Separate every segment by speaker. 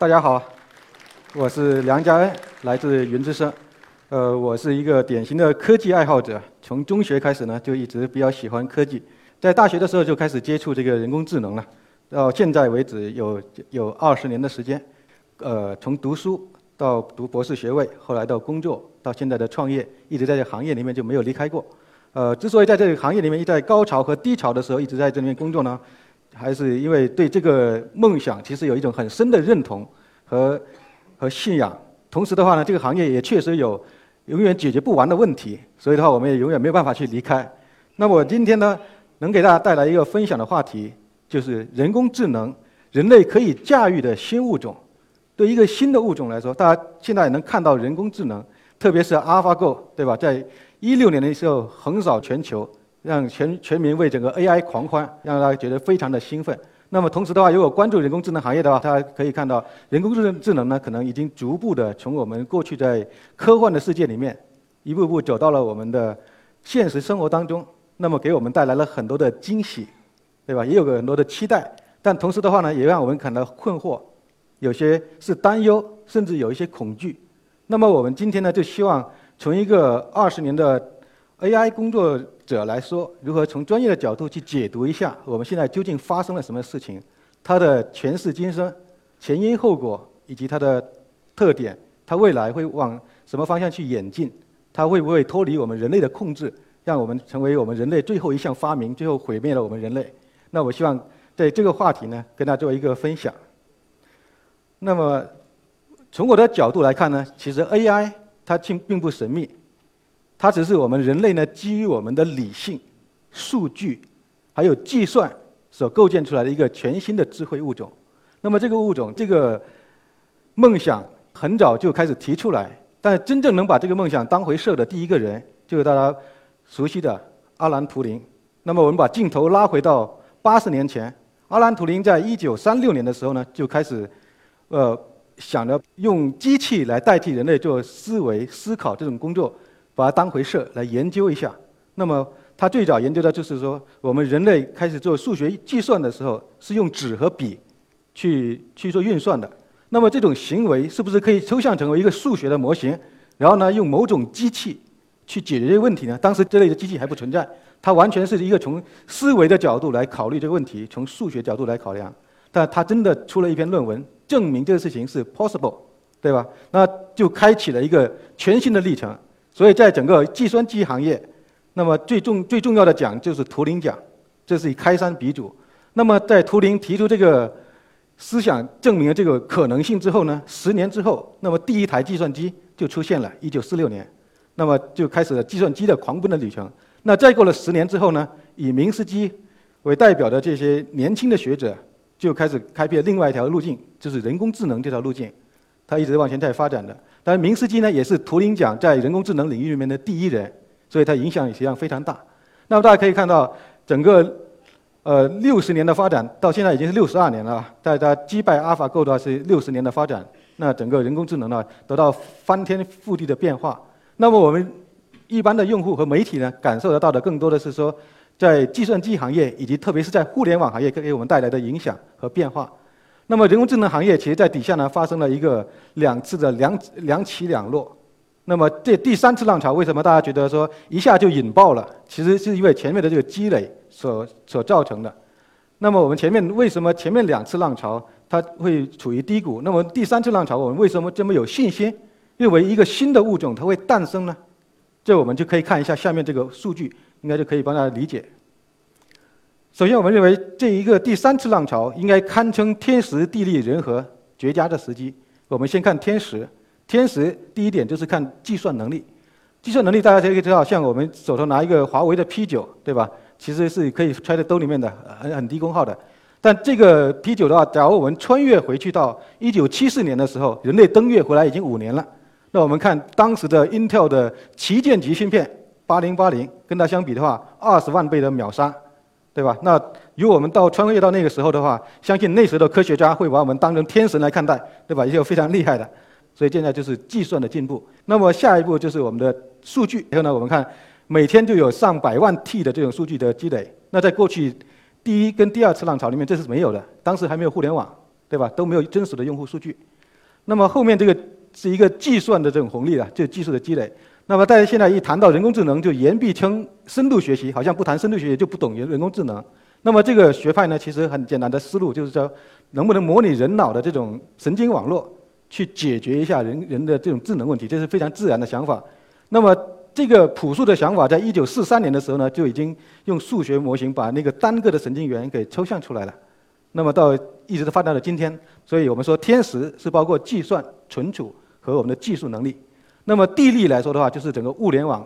Speaker 1: 大家好，我是梁家恩，来自云之声。呃，我是一个典型的科技爱好者，从中学开始呢，就一直比较喜欢科技。在大学的时候就开始接触这个人工智能了，到现在为止有有二十年的时间。呃，从读书到读博士学位，后来到工作，到现在的创业，一直在这行业里面就没有离开过。呃，之所以在这个行业里面一，在高潮和低潮的时候一直在这里面工作呢，还是因为对这个梦想其实有一种很深的认同和和信仰。同时的话呢，这个行业也确实有永远解决不完的问题，所以的话，我们也永远没有办法去离开。那么今天呢，能给大家带来一个分享的话题，就是人工智能，人类可以驾驭的新物种。对一个新的物种来说，大家现在也能看到人工智能，特别是 AlphaGo，对吧？在一六年的时候横扫全球，让全全民为整个 AI 狂欢，让大家觉得非常的兴奋。那么同时的话，如果关注人工智能行业的话，大家可以看到，人工智能智能呢，可能已经逐步的从我们过去在科幻的世界里面，一步步走到了我们的现实生活当中。那么给我们带来了很多的惊喜，对吧？也有个很多的期待，但同时的话呢，也让我们感到困惑。有些是担忧，甚至有一些恐惧。那么我们今天呢，就希望从一个二十年的 AI 工作者来说，如何从专业的角度去解读一下我们现在究竟发生了什么事情，它的前世今生、前因后果以及它的特点，它未来会往什么方向去演进？它会不会脱离我们人类的控制，让我们成为我们人类最后一项发明，最后毁灭了我们人类？那我希望在这个话题呢，跟大家做一个分享。那么，从我的角度来看呢，其实 AI 它并并不神秘，它只是我们人类呢基于我们的理性、数据还有计算所构建出来的一个全新的智慧物种。那么这个物种，这个梦想很早就开始提出来，但真正能把这个梦想当回事的第一个人，就是大家熟悉的阿兰·图灵。那么我们把镜头拉回到八十年前，阿兰·图灵在一九三六年的时候呢，就开始。呃，想着用机器来代替人类做思维、思考这种工作，把它当回事来研究一下。那么，他最早研究的就是说，我们人类开始做数学计算的时候，是用纸和笔去去做运算的。那么，这种行为是不是可以抽象成为一个数学的模型？然后呢，用某种机器去解决这个问题呢？当时这类的机器还不存在，它完全是一个从思维的角度来考虑这个问题，从数学角度来考量。但他真的出了一篇论文。证明这个事情是 possible，对吧？那就开启了一个全新的历程。所以在整个计算机行业，那么最重最重要的奖就是图灵奖，这是以开山鼻祖。那么在图灵提出这个思想，证明了这个可能性之后呢，十年之后，那么第一台计算机就出现了，一九四六年，那么就开始了计算机的狂奔的旅程。那再过了十年之后呢，以明斯基为代表的这些年轻的学者。就开始开辟另外一条路径，就是人工智能这条路径，它一直往前在发展的。但明斯基呢，也是图灵奖在人工智能领域里面的第一人，所以他影响实际上非常大。那么大家可以看到，整个呃六十年的发展到现在已经是六十二年了。大家击败阿尔法狗的话是六十年的发展，那整个人工智能呢得到翻天覆地的变化。那么我们一般的用户和媒体呢，感受得到的更多的是说。在计算机行业以及特别是在互联网行业给给我们带来的影响和变化，那么人工智能行业其实在底下呢发生了一个两次的两两起两落，那么这第三次浪潮为什么大家觉得说一下就引爆了？其实是因为前面的这个积累所所造成的。那么我们前面为什么前面两次浪潮它会处于低谷？那么第三次浪潮我们为什么这么有信心，认为一个新的物种它会诞生呢？这我们就可以看一下下面这个数据。应该就可以帮大家理解。首先，我们认为这一个第三次浪潮应该堪称天时地利人和绝佳的时机。我们先看天时，天时第一点就是看计算能力。计算能力大家可以知道，像我们手头拿一个华为的 P 九，对吧？其实是可以揣在兜里面的，很很低功耗的。但这个 P 九的话，假如我们穿越回去到一九七四年的时候，人类登月回来已经五年了。那我们看当时的 Intel 的旗舰级芯片。八零八零跟它相比的话，二十万倍的秒杀，对吧？那如果我们到穿越到那个时候的话，相信那时的科学家会把我们当成天神来看待，对吧？也有非常厉害的。所以现在就是计算的进步。那么下一步就是我们的数据。然后呢，我们看每天就有上百万 T 的这种数据的积累。那在过去第一跟第二次浪潮里面，这是没有的。当时还没有互联网，对吧？都没有真实的用户数据。那么后面这个是一个计算的这种红利啊，就技术的积累。那么大家现在一谈到人工智能，就言必称深度学习，好像不谈深度学习就不懂人人工智能。那么这个学派呢，其实很简单的思路就是说，能不能模拟人脑的这种神经网络，去解决一下人人的这种智能问题，这是非常自然的想法。那么这个朴素的想法，在一九四三年的时候呢，就已经用数学模型把那个单个的神经元给抽象出来了。那么到一直发展到今天，所以我们说天时是包括计算、存储和我们的技术能力。那么地利来说的话，就是整个物联网，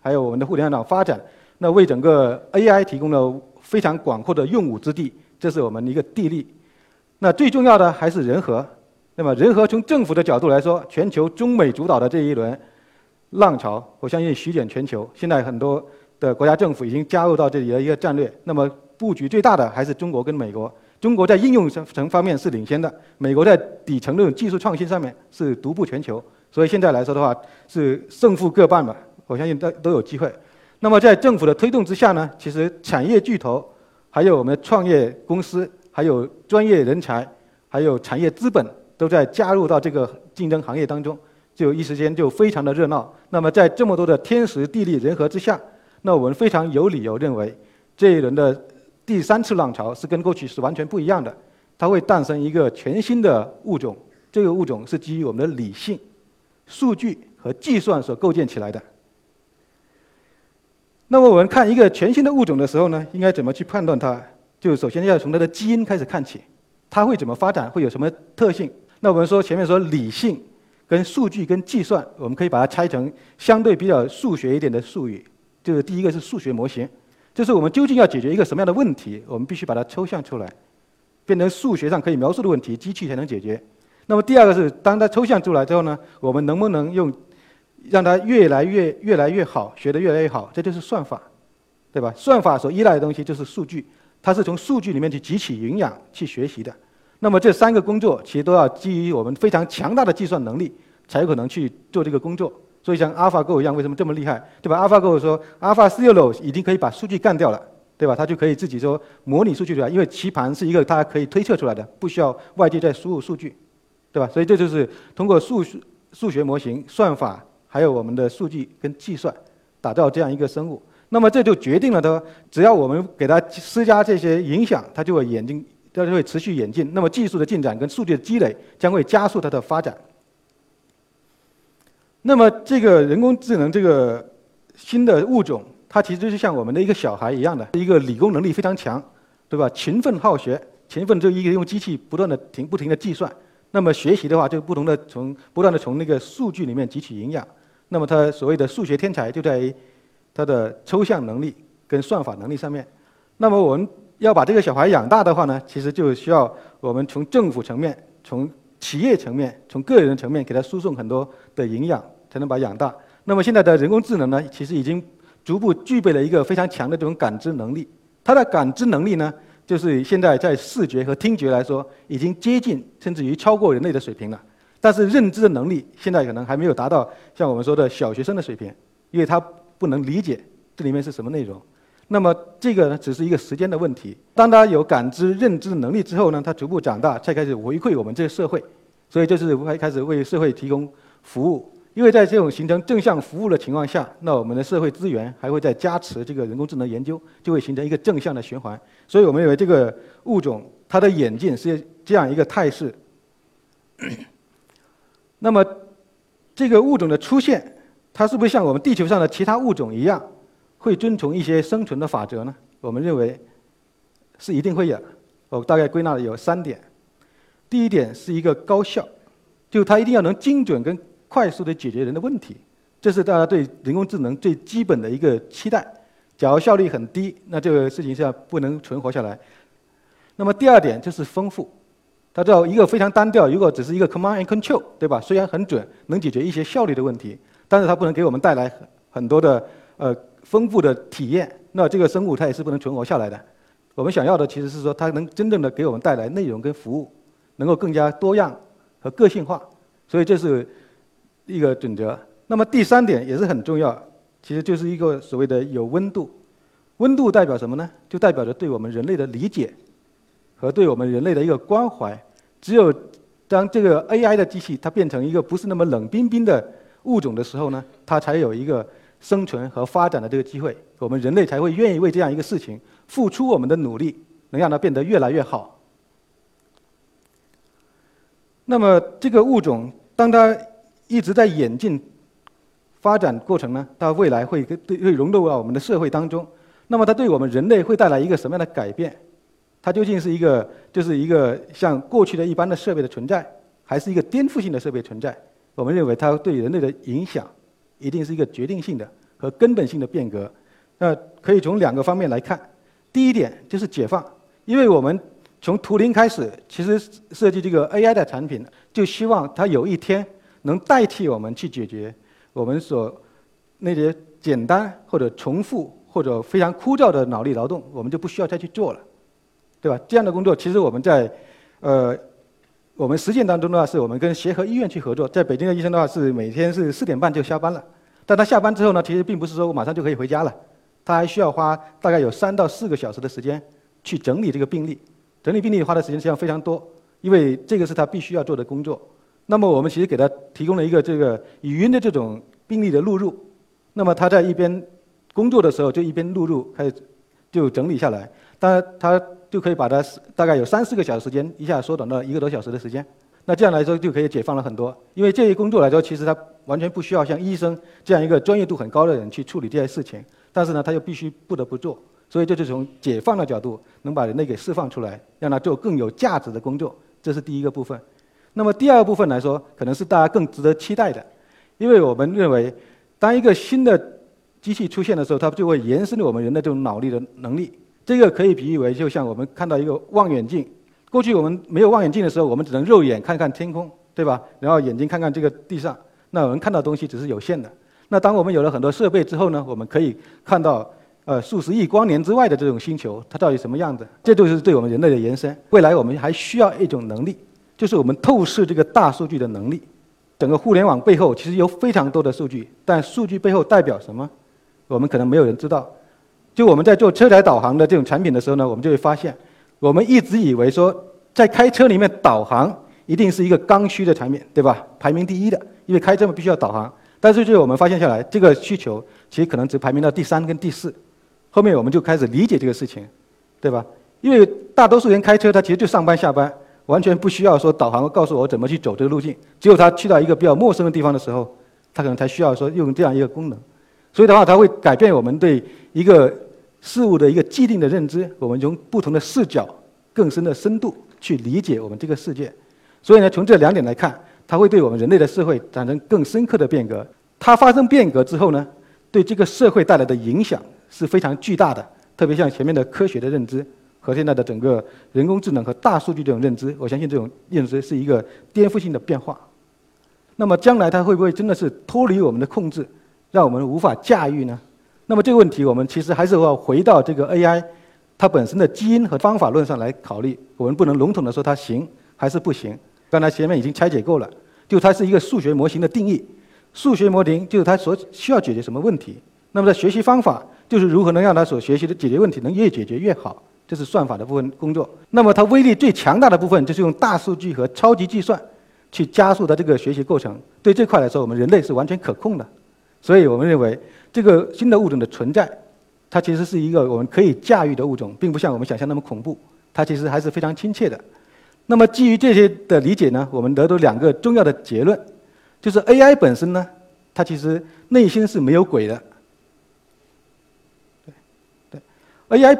Speaker 1: 还有我们的互联网发展，那为整个 AI 提供了非常广阔的用武之地，这是我们的一个地利。那最重要的还是人和。那么人和从政府的角度来说，全球中美主导的这一轮。浪潮，我相信席卷全球。现在很多的国家政府已经加入到这里的一个战略。那么布局最大的还是中国跟美国。中国在应用层层方面是领先的，美国在底层这种技术创新上面是独步全球。所以现在来说的话，是胜负各半吧。我相信都都有机会。那么在政府的推动之下呢，其实产业巨头，还有我们创业公司，还有专业人才，还有产业资本，都在加入到这个竞争行业当中。就一时间就非常的热闹。那么在这么多的天时地利人和之下，那我们非常有理由认为，这一轮的第三次浪潮是跟过去是完全不一样的。它会诞生一个全新的物种，这个物种是基于我们的理性、数据和计算所构建起来的。那么我们看一个全新的物种的时候呢，应该怎么去判断它？就首先要从它的基因开始看起，它会怎么发展，会有什么特性？那我们说前面说理性。跟数据跟计算，我们可以把它拆成相对比较数学一点的术语。就是第一个是数学模型，就是我们究竟要解决一个什么样的问题，我们必须把它抽象出来，变成数学上可以描述的问题，机器才能解决。那么第二个是，当它抽象出来之后呢，我们能不能用让它越来越越来越好，学得越来越好？这就是算法，对吧？算法所依赖的东西就是数据，它是从数据里面去汲取营养去学习的。那么这三个工作其实都要基于我们非常强大的计算能力，才有可能去做这个工作。所以像 AlphaGo 一样，为什么这么厉害？对吧？AlphaGo 说 AlphaZero 已经可以把数据干掉了，对吧？它就可以自己说模拟数据出来，因为棋盘是一个它可以推测出来的，不需要外界再输入数据，对吧？所以这就是通过数数学模型、算法，还有我们的数据跟计算，打造这样一个生物。那么这就决定了它，只要我们给它施加这些影响，它就会眼睛。它就会持续演进，那么技术的进展跟数据的积累将会加速它的发展。那么这个人工智能这个新的物种，它其实就是像我们的一个小孩一样的，一个理工能力非常强，对吧？勤奋好学，勤奋就一个用机器不断的停不停的计算。那么学习的话，就不同的从不断的从那个数据里面汲取营养。那么他所谓的数学天才就在于他的抽象能力跟算法能力上面。那么我们。要把这个小孩养大的话呢，其实就需要我们从政府层面、从企业层面、从个人层面给他输送很多的营养，才能把他养大。那么现在的人工智能呢，其实已经逐步具备了一个非常强的这种感知能力。它的感知能力呢，就是现在在视觉和听觉来说，已经接近甚至于超过人类的水平了。但是认知的能力现在可能还没有达到像我们说的小学生的水平，因为他不能理解这里面是什么内容。那么这个呢，只是一个时间的问题。当他有感知、认知能力之后呢，他逐步长大，才开始回馈我们这个社会。所以就是会开始为社会提供服务。因为在这种形成正向服务的情况下，那我们的社会资源还会再加持这个人工智能研究，就会形成一个正向的循环。所以我们认为这个物种它的演进是这样一个态势。那么这个物种的出现，它是不是像我们地球上的其他物种一样？会遵从一些生存的法则呢？我们认为是一定会有。我大概归纳的有三点。第一点是一个高效，就它一定要能精准跟快速的解决人的问题，这是大家对人工智能最基本的一个期待。假如效率很低，那这个事情是不能存活下来。那么第二点就是丰富，它叫一个非常单调，如果只是一个 command and control，对吧？虽然很准，能解决一些效率的问题，但是它不能给我们带来很多的呃。丰富的体验，那这个生物它也是不能存活下来的。我们想要的其实是说，它能真正的给我们带来内容跟服务，能够更加多样和个性化。所以这是一个准则。那么第三点也是很重要，其实就是一个所谓的有温度。温度代表什么呢？就代表着对我们人类的理解和对我们人类的一个关怀。只有当这个 AI 的机器它变成一个不是那么冷冰冰的物种的时候呢，它才有一个生存和发展的这个机会。我们人类才会愿意为这样一个事情付出我们的努力，能让它变得越来越好。那么这个物种，当它一直在演进、发展过程呢，它未来会对会融入到我们的社会当中。那么它对我们人类会带来一个什么样的改变？它究竟是一个就是一个像过去的一般的设备的存在，还是一个颠覆性的设备存在？我们认为它对人类的影响，一定是一个决定性的和根本性的变革。那可以从两个方面来看。第一点就是解放，因为我们从图灵开始，其实设计这个 AI 的产品，就希望它有一天能代替我们去解决我们所那些简单或者重复或者非常枯燥的脑力劳动，我们就不需要再去做了。对吧？这样的工作，其实我们在，呃，我们实践当中的话，是我们跟协和医院去合作。在北京的医生的话，是每天是四点半就下班了。但他下班之后呢，其实并不是说我马上就可以回家了，他还需要花大概有三到四个小时的时间去整理这个病历。整理病历花的时间实际上非常多，因为这个是他必须要做的工作。那么我们其实给他提供了一个这个语音的这种病历的录入，那么他在一边工作的时候就一边录入，开始就整理下来。当然他。就可以把它大概有三四个小时时间一下缩短到一个多小时的时间，那这样来说就可以解放了很多。因为这些工作来说，其实他完全不需要像医生这样一个专业度很高的人去处理这些事情，但是呢，他又必须不得不做。所以这是从解放的角度，能把人类给释放出来，让他做更有价值的工作，这是第一个部分。那么第二部分来说，可能是大家更值得期待的，因为我们认为，当一个新的机器出现的时候，它就会延伸我们人的这种脑力的能力。这个可以比喻为，就像我们看到一个望远镜。过去我们没有望远镜的时候，我们只能肉眼看看天空，对吧？然后眼睛看看这个地上，那我们看到东西只是有限的。那当我们有了很多设备之后呢，我们可以看到，呃，数十亿光年之外的这种星球，它到底什么样子？这就是对我们人类的延伸。未来我们还需要一种能力，就是我们透视这个大数据的能力。整个互联网背后其实有非常多的数据，但数据背后代表什么？我们可能没有人知道。就我们在做车载导航的这种产品的时候呢，我们就会发现，我们一直以为说，在开车里面导航一定是一个刚需的产品，对吧？排名第一的，因为开车嘛必须要导航。但是，就我们发现下来，这个需求其实可能只排名到第三跟第四。后面我们就开始理解这个事情，对吧？因为大多数人开车，他其实就上班下班，完全不需要说导航告诉我怎么去走这个路径。只有他去到一个比较陌生的地方的时候，他可能才需要说用这样一个功能。所以的话，它会改变我们对一个事物的一个既定的认知。我们从不同的视角、更深的深度去理解我们这个世界。所以呢，从这两点来看，它会对我们人类的社会产生更深刻的变革。它发生变革之后呢，对这个社会带来的影响是非常巨大的。特别像前面的科学的认知和现在的整个人工智能和大数据这种认知，我相信这种认知是一个颠覆性的变化。那么将来它会不会真的是脱离我们的控制？让我们无法驾驭呢？那么这个问题，我们其实还是要回到这个 AI 它本身的基因和方法论上来考虑。我们不能笼统的说它行还是不行。刚才前面已经拆解过了，就它是一个数学模型的定义。数学模型就是它所需要解决什么问题。那么在学习方法就是如何能让它所学习的解决问题能越解决越好，这是算法的部分工作。那么它威力最强大的部分就是用大数据和超级计算去加速它这个学习过程。对这块来说，我们人类是完全可控的。所以我们认为，这个新的物种的存在，它其实是一个我们可以驾驭的物种，并不像我们想象那么恐怖。它其实还是非常亲切的。那么基于这些的理解呢，我们得出两个重要的结论，就是 AI 本身呢，它其实内心是没有鬼的。对对，AI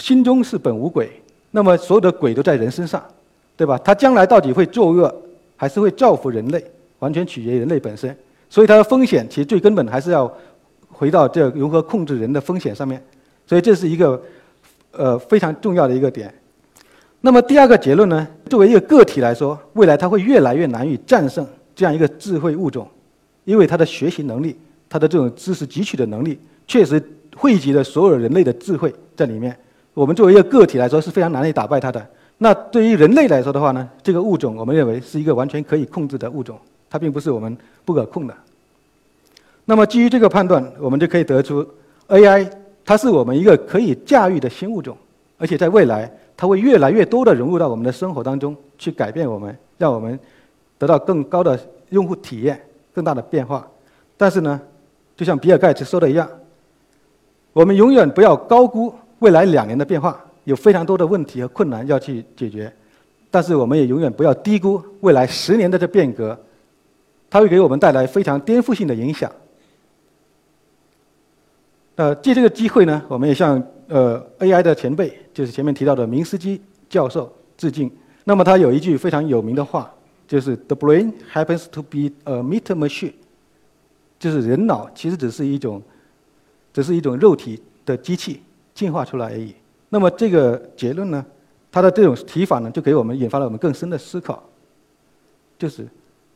Speaker 1: 心中是本无鬼，那么所有的鬼都在人身上，对吧？他将来到底会作恶，还是会造福人类，完全取决于人类本身。所以它的风险其实最根本还是要回到这如何控制人的风险上面，所以这是一个呃非常重要的一个点。那么第二个结论呢，作为一个个体来说，未来它会越来越难以战胜这样一个智慧物种，因为它的学习能力、它的这种知识汲取的能力，确实汇集了所有人类的智慧在里面。我们作为一个个体来说是非常难以打败它的。那对于人类来说的话呢，这个物种我们认为是一个完全可以控制的物种。它并不是我们不可控的。那么基于这个判断，我们就可以得出，AI 它是我们一个可以驾驭的新物种，而且在未来它会越来越多的融入到我们的生活当中，去改变我们，让我们得到更高的用户体验、更大的变化。但是呢，就像比尔盖茨说的一样，我们永远不要高估未来两年的变化，有非常多的问题和困难要去解决。但是我们也永远不要低估未来十年的这变革，它会给我们带来非常颠覆性的影响。呃，借这个机会呢，我们也向呃 AI 的前辈，就是前面提到的明斯基教授致敬。那么他有一句非常有名的话，就是 “The brain happens to be a meat machine”，就是人脑其实只是一种，只是一种肉体的机器进化出来而已。那么这个结论呢？他的这种提法呢，就给我们引发了我们更深的思考，就是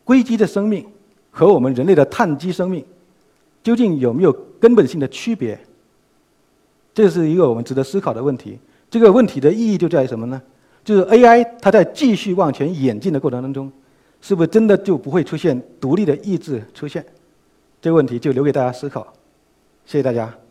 Speaker 1: 硅基的生命和我们人类的碳基生命究竟有没有根本性的区别？这是一个我们值得思考的问题。这个问题的意义就在于什么呢？就是 AI 它在继续往前演进的过程当中，是不是真的就不会出现独立的意志出现？这个问题就留给大家思考。谢谢大家。